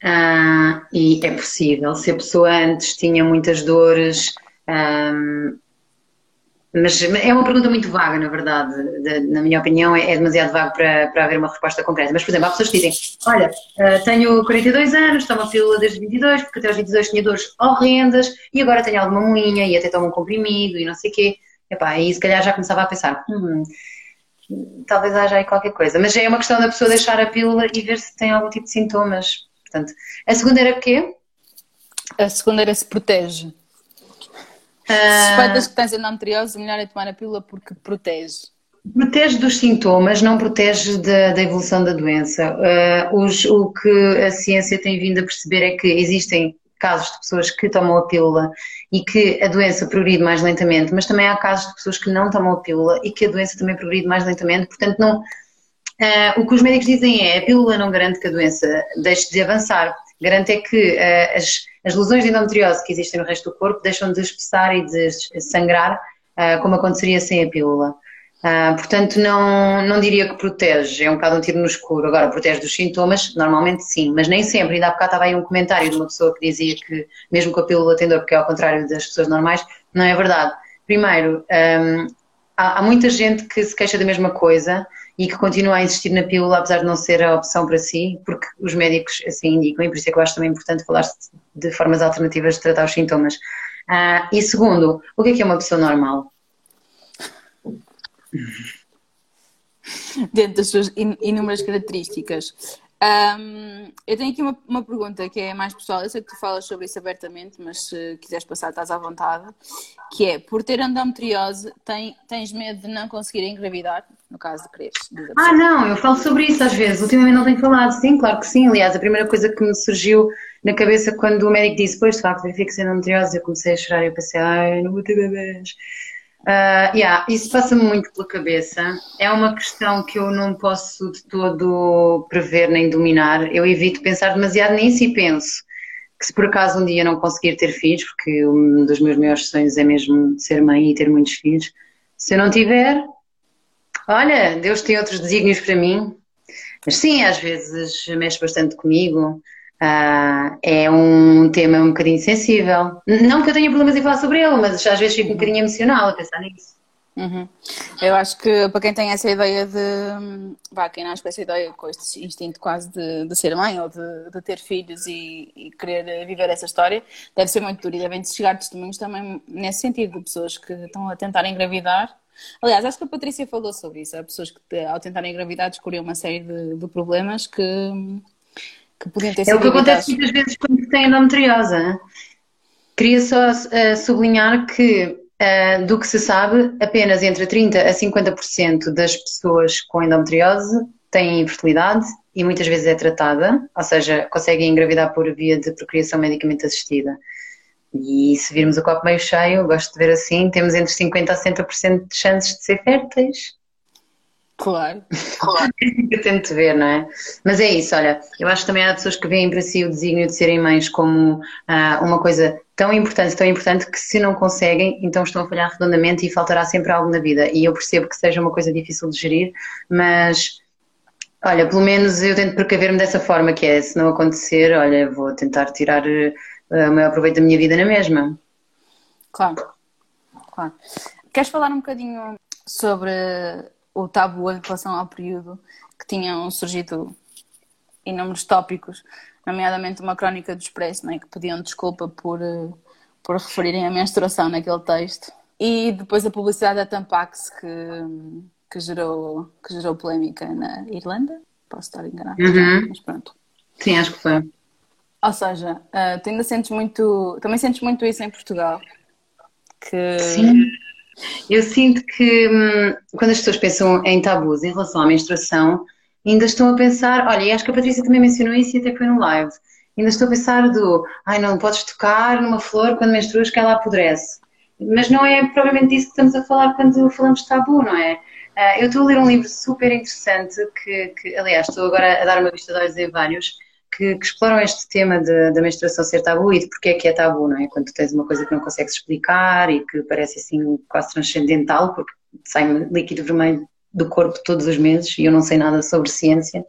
Uh, e é possível. Se a pessoa antes tinha muitas dores. Um, mas é uma pergunta muito vaga, na verdade. De, na minha opinião, é, é, demasiado vago para, para haver uma resposta concreta. Mas, por exemplo, há pessoas que dizem: Olha, uh, tenho 42 anos, tomo a pílula desde 22, porque até aos 22 tinha dores horrendas e agora tenho alguma moinha e até tomo um comprimido e não sei o quê. Epá, e se calhar já começava a pensar: hum, talvez haja aí qualquer coisa. Mas é uma questão da pessoa deixar a pílula e ver se tem algum tipo de sintomas. Portanto, a segunda era o quê? A segunda era se protege. Se suspeitas que tens endometriose, o melhor é tomar a pílula porque protege. Protege dos sintomas, não protege da, da evolução da doença. Uh, os, o que a ciência tem vindo a perceber é que existem casos de pessoas que tomam a pílula e que a doença progride mais lentamente, mas também há casos de pessoas que não tomam a pílula e que a doença também progride mais lentamente, portanto não... Uh, o que os médicos dizem é a pílula não garante que a doença deixe de avançar, garante é que uh, as, as lesões de endometriose que existem no resto do corpo deixam de espessar e de sangrar, uh, como aconteceria sem a pílula. Uh, portanto, não, não diria que protege, é um bocado um tiro no escuro. Agora, protege dos sintomas? Normalmente sim, mas nem sempre. Ainda há bocado estava aí um comentário de uma pessoa que dizia que, mesmo com a pílula tendor, porque é ao contrário das pessoas normais, não é verdade. Primeiro, um, há, há, muita gente que se queixa da mesma coisa e que continua a insistir na pílula, apesar de não ser a opção para si, porque os médicos assim indicam, e por isso é que eu acho também importante falar de formas alternativas de tratar os sintomas. Uh, e segundo, o que é que é uma pessoa normal? Dentro das suas inúmeras características. Um, eu tenho aqui uma, uma, pergunta que é mais pessoal. Eu sei que tu falas sobre isso abertamente, mas se quiseres passar, estás à vontade. Que é, por ter endometriose, tem, tens medo de não conseguir engravidar? No caso de quereres. Ah, não, eu falo sobre isso às vezes. Ultimamente não tenho falado. Sim, claro que sim. Aliás, a primeira coisa que me surgiu na cabeça quando o médico disse: Pois, de facto, verifica-se endometriose, eu comecei a chorar e eu pensei: Ai, não vou ter bebês. Uh, yeah, isso passa-me muito pela cabeça. É uma questão que eu não posso de todo prever nem dominar. Eu evito pensar demasiado nisso e penso que se por acaso um dia não conseguir ter filhos, porque um dos meus maiores sonhos é mesmo ser mãe e ter muitos filhos, se eu não tiver, olha, Deus tem outros desígnios para mim. Mas sim, às vezes mexe bastante comigo. Uh, é um tema um bocadinho sensível. Não que eu tenha problemas em falar sobre ele, mas às vezes fico um bocadinho emocional a pensar nisso. Uhum. Eu acho que para quem tem essa ideia de. Vá, quem nasce com essa ideia, com este instinto quase de, de ser mãe ou de, de ter filhos e, e, querer viver essa história, deve ser muito duro e devem chegar testemunhos também nesse sentido, de pessoas que estão a tentar engravidar. Aliás, acho que a Patrícia falou sobre isso. Há pessoas que, ao tentar engravidar, descobriram uma série de, de problemas que que podiam ter sido. É o que acontece muitas vezes quando tem endometriose. Queria só uh, sublinhar que, uh, do que se sabe, apenas entre 30% a 50% das pessoas com endometriose têm infertilidade e muitas vezes é tratada, ou seja, conseguem engravidar por via de procriação medicamente assistida. E se virmos o copo meio cheio, gosto de ver assim, temos entre 50% a 60% de chances de ser férteis. Claro. claro. eu tento ver, não é? Mas é isso, olha, eu acho que também há pessoas que veem para si o desígnio de serem mães como uh, uma coisa tão importante, tão importante que se não conseguem, então estão a falhar redondamente e faltará sempre algo na vida. E eu percebo que seja uma coisa difícil de gerir, mas olha, pelo menos eu tento precaver-me dessa forma, que é, se não acontecer, olha, vou tentar tirar uh, o maior proveito da minha vida na mesma. Claro, claro. Queres falar um bocadinho sobre o tabu em relação ao período, que tinham surgido inúmeros tópicos, nomeadamente uma crónica do Expresso, né, que pediam desculpa por, eh, por referirem a menstruação naquele texto. E depois a publicidade da Tampax, que, que, gerou, que gerou polémica na Irlanda. Posso estar enganado, uhum. mas pronto. Sim, acho que foi. Ou seja, uh, tu ainda sentes muito. Também sentes muito isso em Portugal. Que Sim. Eu sinto que hum, quando as pessoas pensam em tabus em relação à menstruação, ainda estão a pensar, olha, e acho que a Patrícia também mencionou isso e até foi no live, ainda estou a pensar do, ai não podes tocar numa flor quando menstruas que ela apodrece. Mas não é propriamente disso que estamos a falar quando falamos de tabu, não é? Uh, eu estou a ler um livro super interessante que, que, aliás, estou agora a dar uma vista de olhos em vários, que, que exploram este tema da menstruação ser tabu e de porque é que é tabu, não é? Quando tens uma coisa que não consegues explicar e que parece assim quase transcendental, porque sai líquido vermelho do corpo todos os meses e eu não sei nada sobre ciência,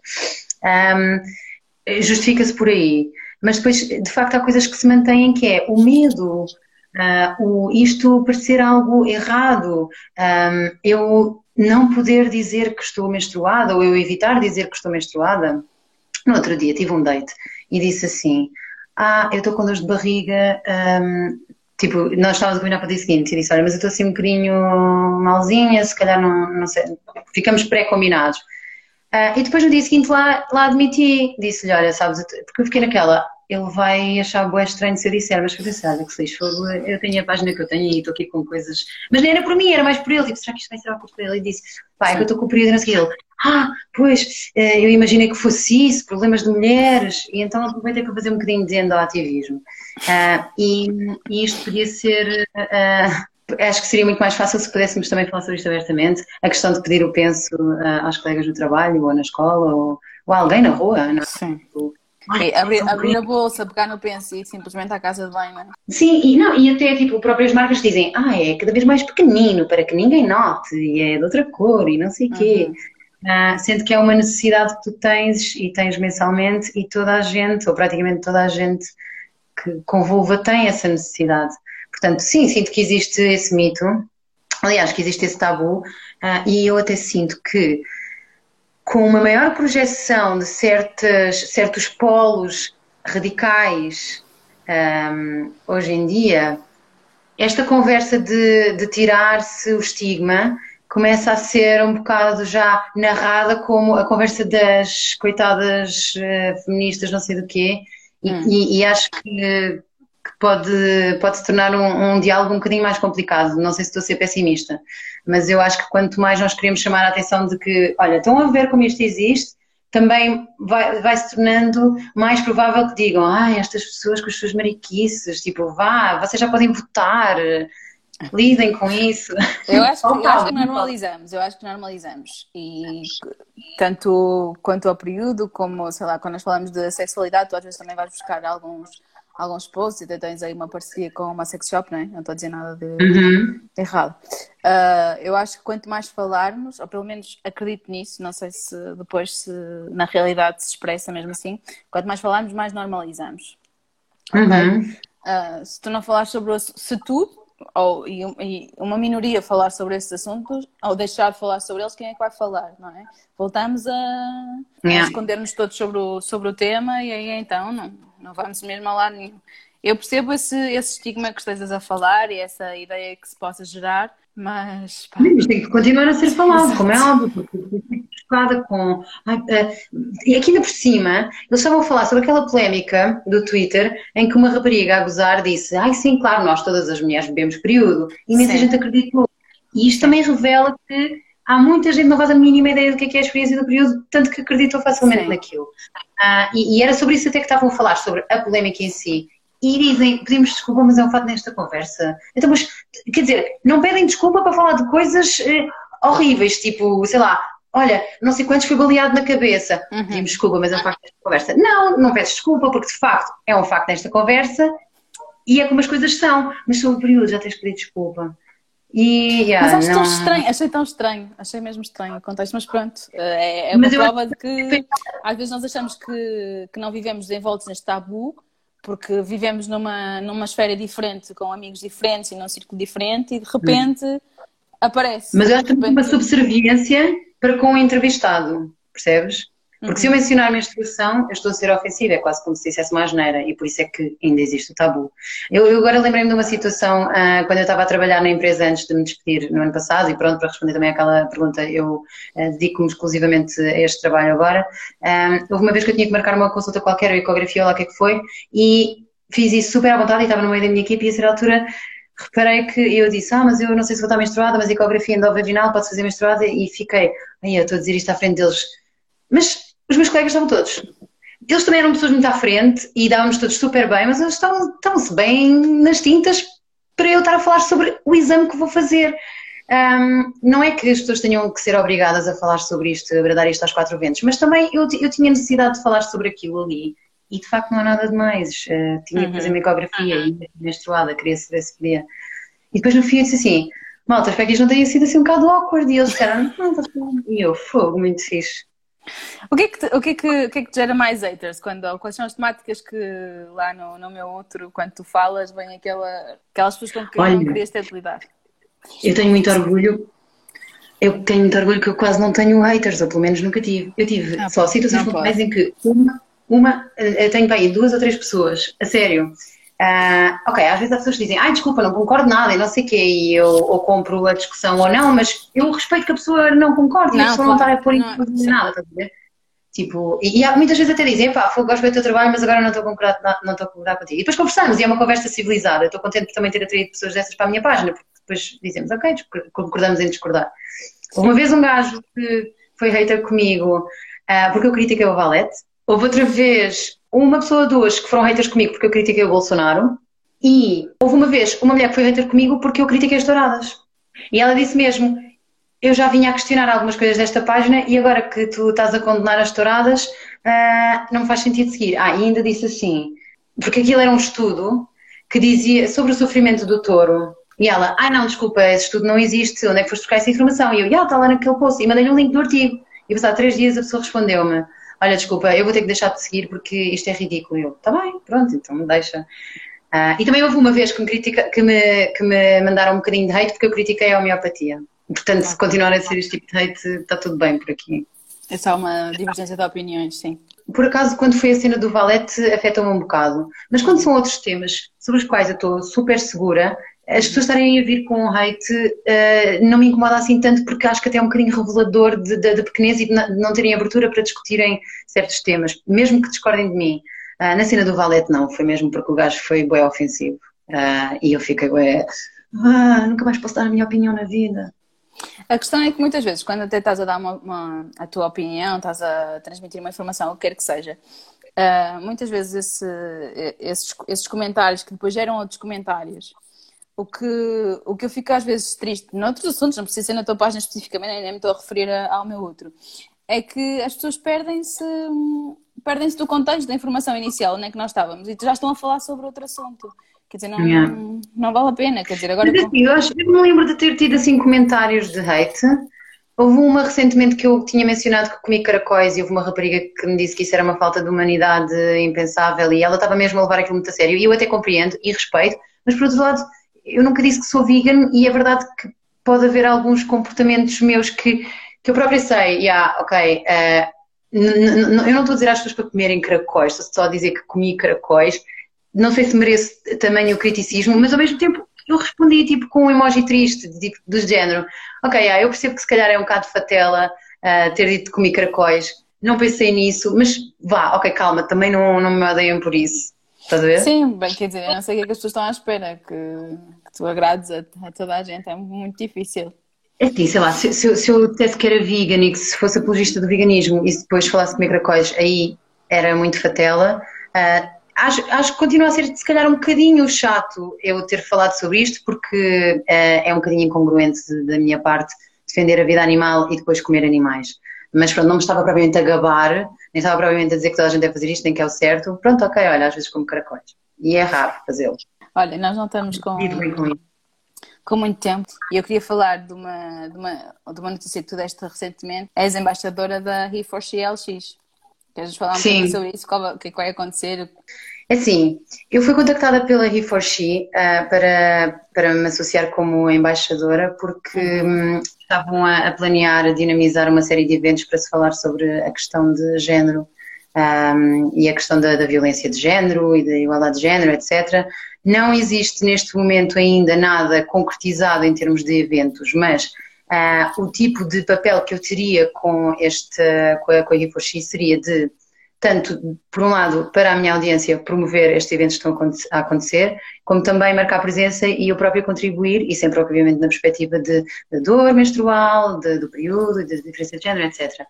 um, justifica-se por aí. Mas depois, de facto, há coisas que se mantêm que é o medo, uh, o, isto parecer algo errado, um, eu não poder dizer que estou menstruada ou eu evitar dizer que estou menstruada. No outro dia tive um date e disse assim: Ah, eu estou com dores de barriga. Um, tipo, nós estávamos a combinar para o dia seguinte e disse: Olha, mas eu estou assim um bocadinho malzinha, se calhar não, não sei. Ficamos pré-combinados. Uh, e depois no dia seguinte lá, lá admiti, disse-lhe: Olha, sabes, porque eu fiquei naquela, ele vai achar bué estranho se eu disser, mas foi olha que se lixo, eu tenho a página que eu tenho e estou aqui com coisas. Mas nem era por mim, era mais por ele. Tipo, será que isto vai ser por ele? E disse: Pai, é que eu estou com o período, não sei ele ah, pois, eh, eu imaginei que fosse isso, problemas de mulheres, e então aproveitei para fazer um bocadinho de endoativismo. Uh, e, e isto podia ser, uh, acho que seria muito mais fácil se pudéssemos também falar sobre isto abertamente, a questão de pedir o penso uh, aos colegas no trabalho, ou na escola, ou, ou a alguém na rua, não é? Sim. Ai, abrir, abrir, a bolsa, pegar no penso e simplesmente à casa de banho, não é? Sim, e, não, e até tipo, próprias marcas dizem, ah, é cada vez mais pequenino para que ninguém note, e é de outra cor e não sei o quê. Uhum. Uh, sendo que é uma necessidade que tu tens e tens mensalmente e toda a gente, ou praticamente toda a gente que com vulva tem essa necessidade. Portanto, sim, sinto que existe esse mito, aliás, que existe esse tabu, uh, e eu até sinto que com uma maior projeção de certas, certos polos radicais um, hoje em dia, esta conversa de, de tirar-se o estigma começa a ser um bocado já narrada como a conversa das coitadas uh, feministas, não sei do quê, e, hum. e, e acho que, pode, pode se tornar um, um, diálogo um bocadinho mais complicado. Não sei se estou a ser pessimista, mas eu acho que quanto mais nós queremos chamar a atenção de que, olha, estão a ver como isto existe, também vai, vai se tornando mais provável que digam, ah, estas pessoas com as suas mariquices, tipo, vá, vocês já podem votar lidem com isso. Eu acho, que, eu acho que normalizamos, eu acho que normalizamos. E tanto quanto ao período, como, sei lá, quando nós falamos de sexualidade, tu às vezes também vais buscar alguns, alguns posts e até tens aí uma parceria com uma sex shop, não é? Não estou a dizer nada de, uhum. de errado. Uh, eu acho que quanto mais falarmos, ou pelo menos acredito nisso, não sei se depois se na realidade se expressa mesmo assim, quanto mais falarmos, mais normalizamos. Okay? Uhum. Uh, se tu não falares sobre o se tu ou e, e, uma minoria falar sobre esses assuntos ou deixar de falar sobre eles, quem é que vai falar, não é? Voltamos a, yeah. a esconder-nos todos sobre o, sobre o tema e aí então não, não vamos mesmo a lado nenhum. Eu percebo esse, esse estigma que estejas a falar e essa ideia que se possa gerar, mas. Pá. Mas tem que continuar a ser falado, como é óbvio, porque fico chocada com. Eh, e aqui ainda por cima, eles estavam a falar sobre aquela polémica do Twitter em que uma rapariga a gozar disse: Ai, sim, claro, nós todas as mulheres bebemos período. E imensa gente acreditou. E isto também revela que há muita gente que não faz a mínima ideia do que é, que é a experiência do período, tanto que acreditou facilmente Sim. naquilo. Uh, e, e, era sobre isso até que estavam a falar, sobre a polémica em si e dizem, pedimos desculpa, mas é um fato nesta conversa. Então, mas, quer dizer, não pedem desculpa para falar de coisas eh, horríveis, tipo, sei lá, olha, não sei quantos foi baleado na cabeça. Uhum. Pedimos desculpa, mas é um facto nesta conversa. Não, não peço desculpa, porque de facto é um facto nesta conversa e é como as coisas são. Mas sobre o período já tens que pedir desculpa. E, yeah, mas acho não... tão estranho, achei tão estranho, achei mesmo estranho o contexto, mas pronto, é, é uma prova de que às vezes nós achamos que, que não vivemos envoltos neste tabu, porque vivemos numa, numa esfera diferente, com amigos diferentes e num círculo diferente e de repente aparece. Mas eu acho que repente... uma subserviência para com o entrevistado, percebes? Porque uhum. se eu uhum. mencionar menstruação, eu estou a ser ofensiva, é quase como se dissesse uma asneira, e por isso é que ainda existe o tabu. Eu, eu agora lembrei-me de uma situação uh, quando eu estava a trabalhar na empresa antes de me despedir no ano passado, e pronto, para responder também àquela pergunta, eu uh, dedico-me exclusivamente a este trabalho agora. Uh, houve uma vez que eu tinha que marcar uma consulta qualquer, ou ecografia, ou lá o que é que foi, e fiz isso super à vontade, e estava no meio da minha equipe, e a certa altura reparei que eu disse, ah, mas eu não sei se vou estar menstruada, mas a ecografia endovaginal pode fazer menstruada, e fiquei, aí eu estou a dizer isto à frente deles. Mas os meus colegas estavam todos. Eles também eram pessoas muito à frente e dávamos todos super bem, mas eles estavam-se bem nas tintas para eu estar a falar sobre o exame que vou fazer. Um, não é que as pessoas tenham que ser obrigadas a falar sobre isto, a bradar isto aos quatro ventos, mas também eu, eu tinha necessidade de falar sobre aquilo ali e de facto não há nada demais. Uh, tinha que fazer uma uhum. ecografia uhum. e menstruada, queria saber se podia. E depois no fim eu disse assim: Malta, espero que isto não tenha sido assim um bocado awkward. E eles disseram: Não, está E eu, fogo, muito fixe. O que, é que, o, que é que, o que é que te gera mais haters? Quando, quais são as temáticas que lá no, no meu outro, quando tu falas, vem aquela, aquelas pessoas com quem Olha, não querias ter de lidar? Eu tenho muito orgulho. Eu tenho muito orgulho que eu quase não tenho haters, ou pelo menos nunca tive. Eu tive ah, só situações pontuais em que uma, uma, eh, eu tenho bem duas ou três pessoas, a sério. Uh, ok, às vezes as pessoas dizem, ai desculpa, não concordo nada e não sei o quê, e eu ou compro a discussão ou não, mas eu respeito que a pessoa não concorde não, e a pessoa não está a pôr em nada, estás a ver? Tipo, e, e há, muitas vezes até dizem, pá, gosto do teu trabalho, mas agora não estou a concordar, não estou a concordar contigo. E depois conversamos e é uma conversa civilizada. Eu estou contente por também ter atraído pessoas dessas para a minha página, porque depois dizemos, ok, concordamos em discordar. Houve uma vez um gajo que foi hater comigo uh, porque eu critiquei o Valete. Houve outra vez uma pessoa, duas que foram haters comigo porque eu critiquei o Bolsonaro. E houve uma vez uma mulher que foi hater comigo porque eu critiquei as douradas. E ela disse mesmo: Eu já vinha a questionar algumas coisas desta página e agora que tu estás a condenar as touradas, ah, não faz sentido seguir. Ah, e ainda disse assim, porque aquilo era um estudo que dizia sobre o sofrimento do touro. E ela, ai não, desculpa, esse estudo não existe, onde é que foste buscar essa informação? E eu, já, está lá naquele post. E mandei-lhe um link do artigo. E passado três dias a pessoa respondeu-me, olha, desculpa, eu vou ter que deixar de seguir porque isto é ridículo. Eu, está bem, pronto, então me deixa. Uh, e também houve uma vez que me, critica, que, me, que me mandaram um bocadinho de hate porque eu critiquei a homeopatia. Portanto, se continuar a ser este tipo de hate, está tudo bem por aqui. É só uma divergência de opiniões, sim. Por acaso, quando foi a cena do Valete, afeta-me um bocado. Mas quando são outros temas sobre os quais eu estou super segura, as pessoas estarem a vir com hate uh, não me incomoda assim tanto porque acho que até é um bocadinho revelador de pequenez e de não terem abertura para discutirem certos temas, mesmo que discordem de mim. Uh, na cena do Valete não, foi mesmo porque o gajo foi bué ofensivo. Uh, e eu fiquei bué, ah, nunca mais posso dar a minha opinião na vida. A questão é que muitas vezes, quando até estás a dar uma, uma, a tua opinião, estás a transmitir uma informação, o que quer que seja, uh, muitas vezes esse, esses, esses comentários que depois geram outros comentários, o que, o que eu fico às vezes triste, noutros assuntos, não precisa ser na tua página especificamente, nem me estou a referir ao meu outro, é que as pessoas perdem-se perdem-se do contexto da informação inicial é que nós estávamos e já estão a falar sobre outro assunto. Quer dizer, não, yeah. não, não, vale a pena. Quer dizer, agora. Mas, assim, eu, acho, eu me lembro de ter tido assim comentários de hate. Houve uma recentemente que eu tinha mencionado que comi caracóis e houve uma rapariga que me disse que isso era uma falta de humanidade impensável e ela estava mesmo a levar aquilo muito a sério. E eu até compreendo e respeito, mas por outro lado, eu nunca disse que sou vegan e é verdade que pode haver alguns comportamentos meus que, que eu própria sei, yeah, ok, uh, eu não estou a dizer às pessoas para comerem caracóis, estou só a dizer que comi caracóis não sei se mereço também o criticismo, mas ao mesmo tempo eu respondi tipo com um emoji triste, tipo, do género, ok, ah, eu percebo que se calhar é um bocado fatela uh, ter dito comi caracóis, não pensei nisso, mas vá, ok, calma, também não, não me odeiam por isso. Estás a ver? Sim, bem, quer dizer, eu não sei o que é que as pessoas estão à espera, que, que tu agrades a, a, toda a gente, é muito difícil. É assim, sei lá, se, se, se eu dissesse que era vegan e que se fosse apologista do veganismo e depois falasse comer caracóis, aí era muito fatela. Uh, acho, acho que continua a ser, se calhar, um bocadinho chato eu ter falado sobre isto, porque uh, é um bocadinho incongruente da minha parte defender a vida animal e depois comer animais. Mas pronto, não me estava propriamente a gabar, nem estava propriamente a dizer que toda a gente deve fazer isto, nem que é o certo. Pronto, ok, olha, às vezes como caracóis. E é raro fazê-lo. Olha, nós não estamos com, com muito tempo e eu queria falar de uma, de uma, de uma notícia que tu deste recentemente. És embaixadora da He4CLX. Queres falar um Sim. sobre isso? O que é que vai acontecer? É assim, eu fui contactada pela He4She uh, para, para me associar como embaixadora porque uhum. um, estavam a, a, planear, a dinamizar uma série de eventos para se falar sobre a questão de género um, e a questão da, da, violência de género e da igualdade de género, etc. Não existe neste momento ainda nada concretizado em termos de eventos, mas Uh, o tipo de papel que eu teria com, este, com a, com a He4She seria de, tanto, por um lado, para a minha audiência promover estes eventos que estão a acontecer, como também marcar presença e eu própria contribuir, e sempre, obviamente, na perspectiva de, de dor menstrual, de, do período, de diferença de género, etc.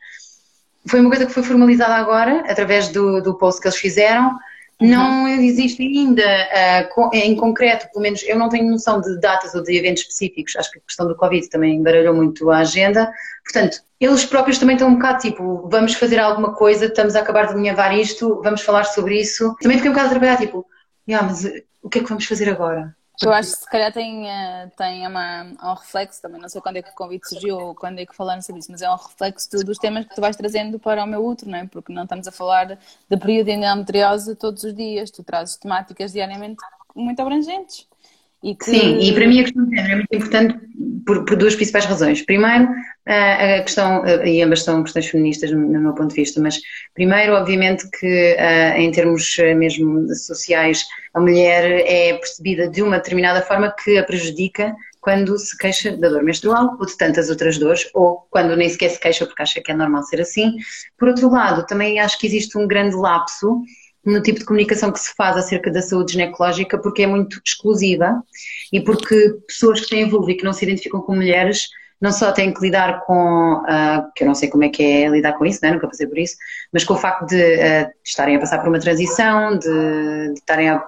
Foi uma coisa que foi formalizada agora, através do, do post que eles fizeram, não existe ainda, uh, em concreto, pelo menos eu não tenho noção de datas ou de eventos específicos. Acho que a questão do Covid também baralhou muito a agenda. Portanto, eles próprios também estão um bocado tipo, vamos fazer alguma coisa, estamos a acabar de alinhavar isto, vamos falar sobre isso. Também fiquei um bocado a trabalhar, tipo, yeah, mas o que é que vamos fazer agora? Eu acho que se calhar tem, eh, tem uma, um reflexo também, não sei quando é que o convite surgiu ou quando é que falaram sobre isso, mas é um reflexo dos temas que tu vais trazendo para o meu útero, não é? Porque não estamos a falar de período endometriose todos os dias, tu trazes temáticas diariamente muito abrangentes. E que... Sim, e para mim a questão de género é muito importante por, por duas principais razões. Primeiro, a questão, e ambas são questões feministas no, meu ponto de vista, mas primeiro, obviamente, que em termos mesmo sociais, a mulher é percebida de uma determinada forma que a prejudica quando se queixa da dor menstrual ou de tantas outras dores, ou quando nem sequer se queixa porque acha que é normal ser assim. Por outro lado, também acho que existe um grande lapso no tipo de comunicação que se faz acerca da saúde ginecológica porque é muito exclusiva e porque pessoas que têm vulva e que não se identificam como mulheres não só têm que lidar com, uh, que eu não sei como é que é lidar com isso, né? nunca passei por isso, mas com o facto de, uh, de estarem a passar por uma transição, de, de estarem a,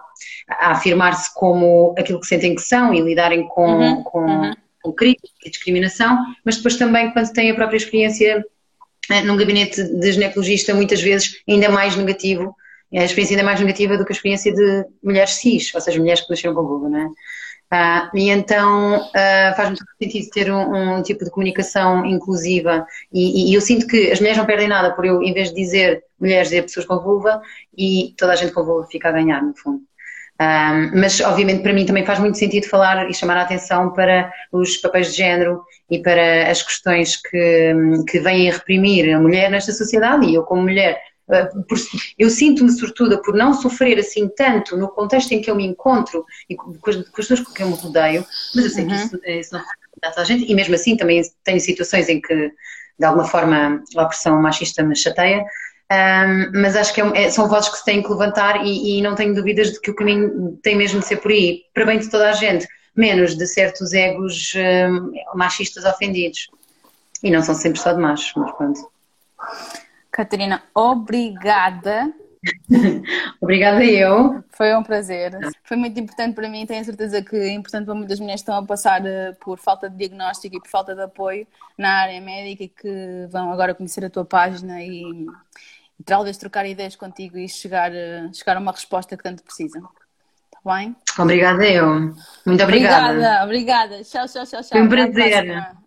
a afirmar-se como aquilo que sentem que são e lidarem com, uhum, com, uhum. com crítica e discriminação, mas depois também quando têm a própria experiência eh, num gabinete de ginecologista muitas vezes ainda mais negativo, a experiência ainda mais negativa do que a experiência de mulheres cis, ou seja, mulheres que nasceram com vulva, não é? Uh, e então uh, faz muito sentido ter um, um, tipo de comunicação inclusiva e, e, eu sinto que as mulheres não perdem nada por eu, em vez de dizer mulheres, dizer pessoas com vulva e toda a gente com vulva fica a ganhar, no fundo. Um, mas, obviamente, para mim também faz muito sentido falar e chamar a atenção para os papéis de género e para as questões que, que vêm a reprimir a mulher nesta sociedade. E eu, como mulher, ah, eu sinto-me sortuda por não sofrer assim tanto no contexto em que eu me encontro e com as, pessoas com quem eu me rodeio, mas eu sei uhum. que isso, isso não reflete a gente, e mesmo assim também tenho situações em que, de alguma forma, a opressão machista me chateia, um, mas acho que é, é, são vozes que se têm que levantar e, e, não tenho dúvidas de que o caminho tem mesmo de ser por aí, para bem de toda a gente, menos de certos egos um, machistas ofendidos. E não são sempre só de machos, mas pronto. Catarina, obrigada. (laughs) obrigada eu. Foi um prazer. Foi muito importante para mim, tenho certeza que é importante para muitas mulheres que estão a passar eh, por falta de diagnóstico e por falta de apoio na área médica e que vão agora conhecer a tua página e talvez trocar ideias contigo e chegar, eh, chegar a uma resposta que tanto precisam. Está bem? Obrigada eu. Muito obrigada. Obrigada, obrigada. Tchau, tchau, tchau, tchau. Foi um prazer.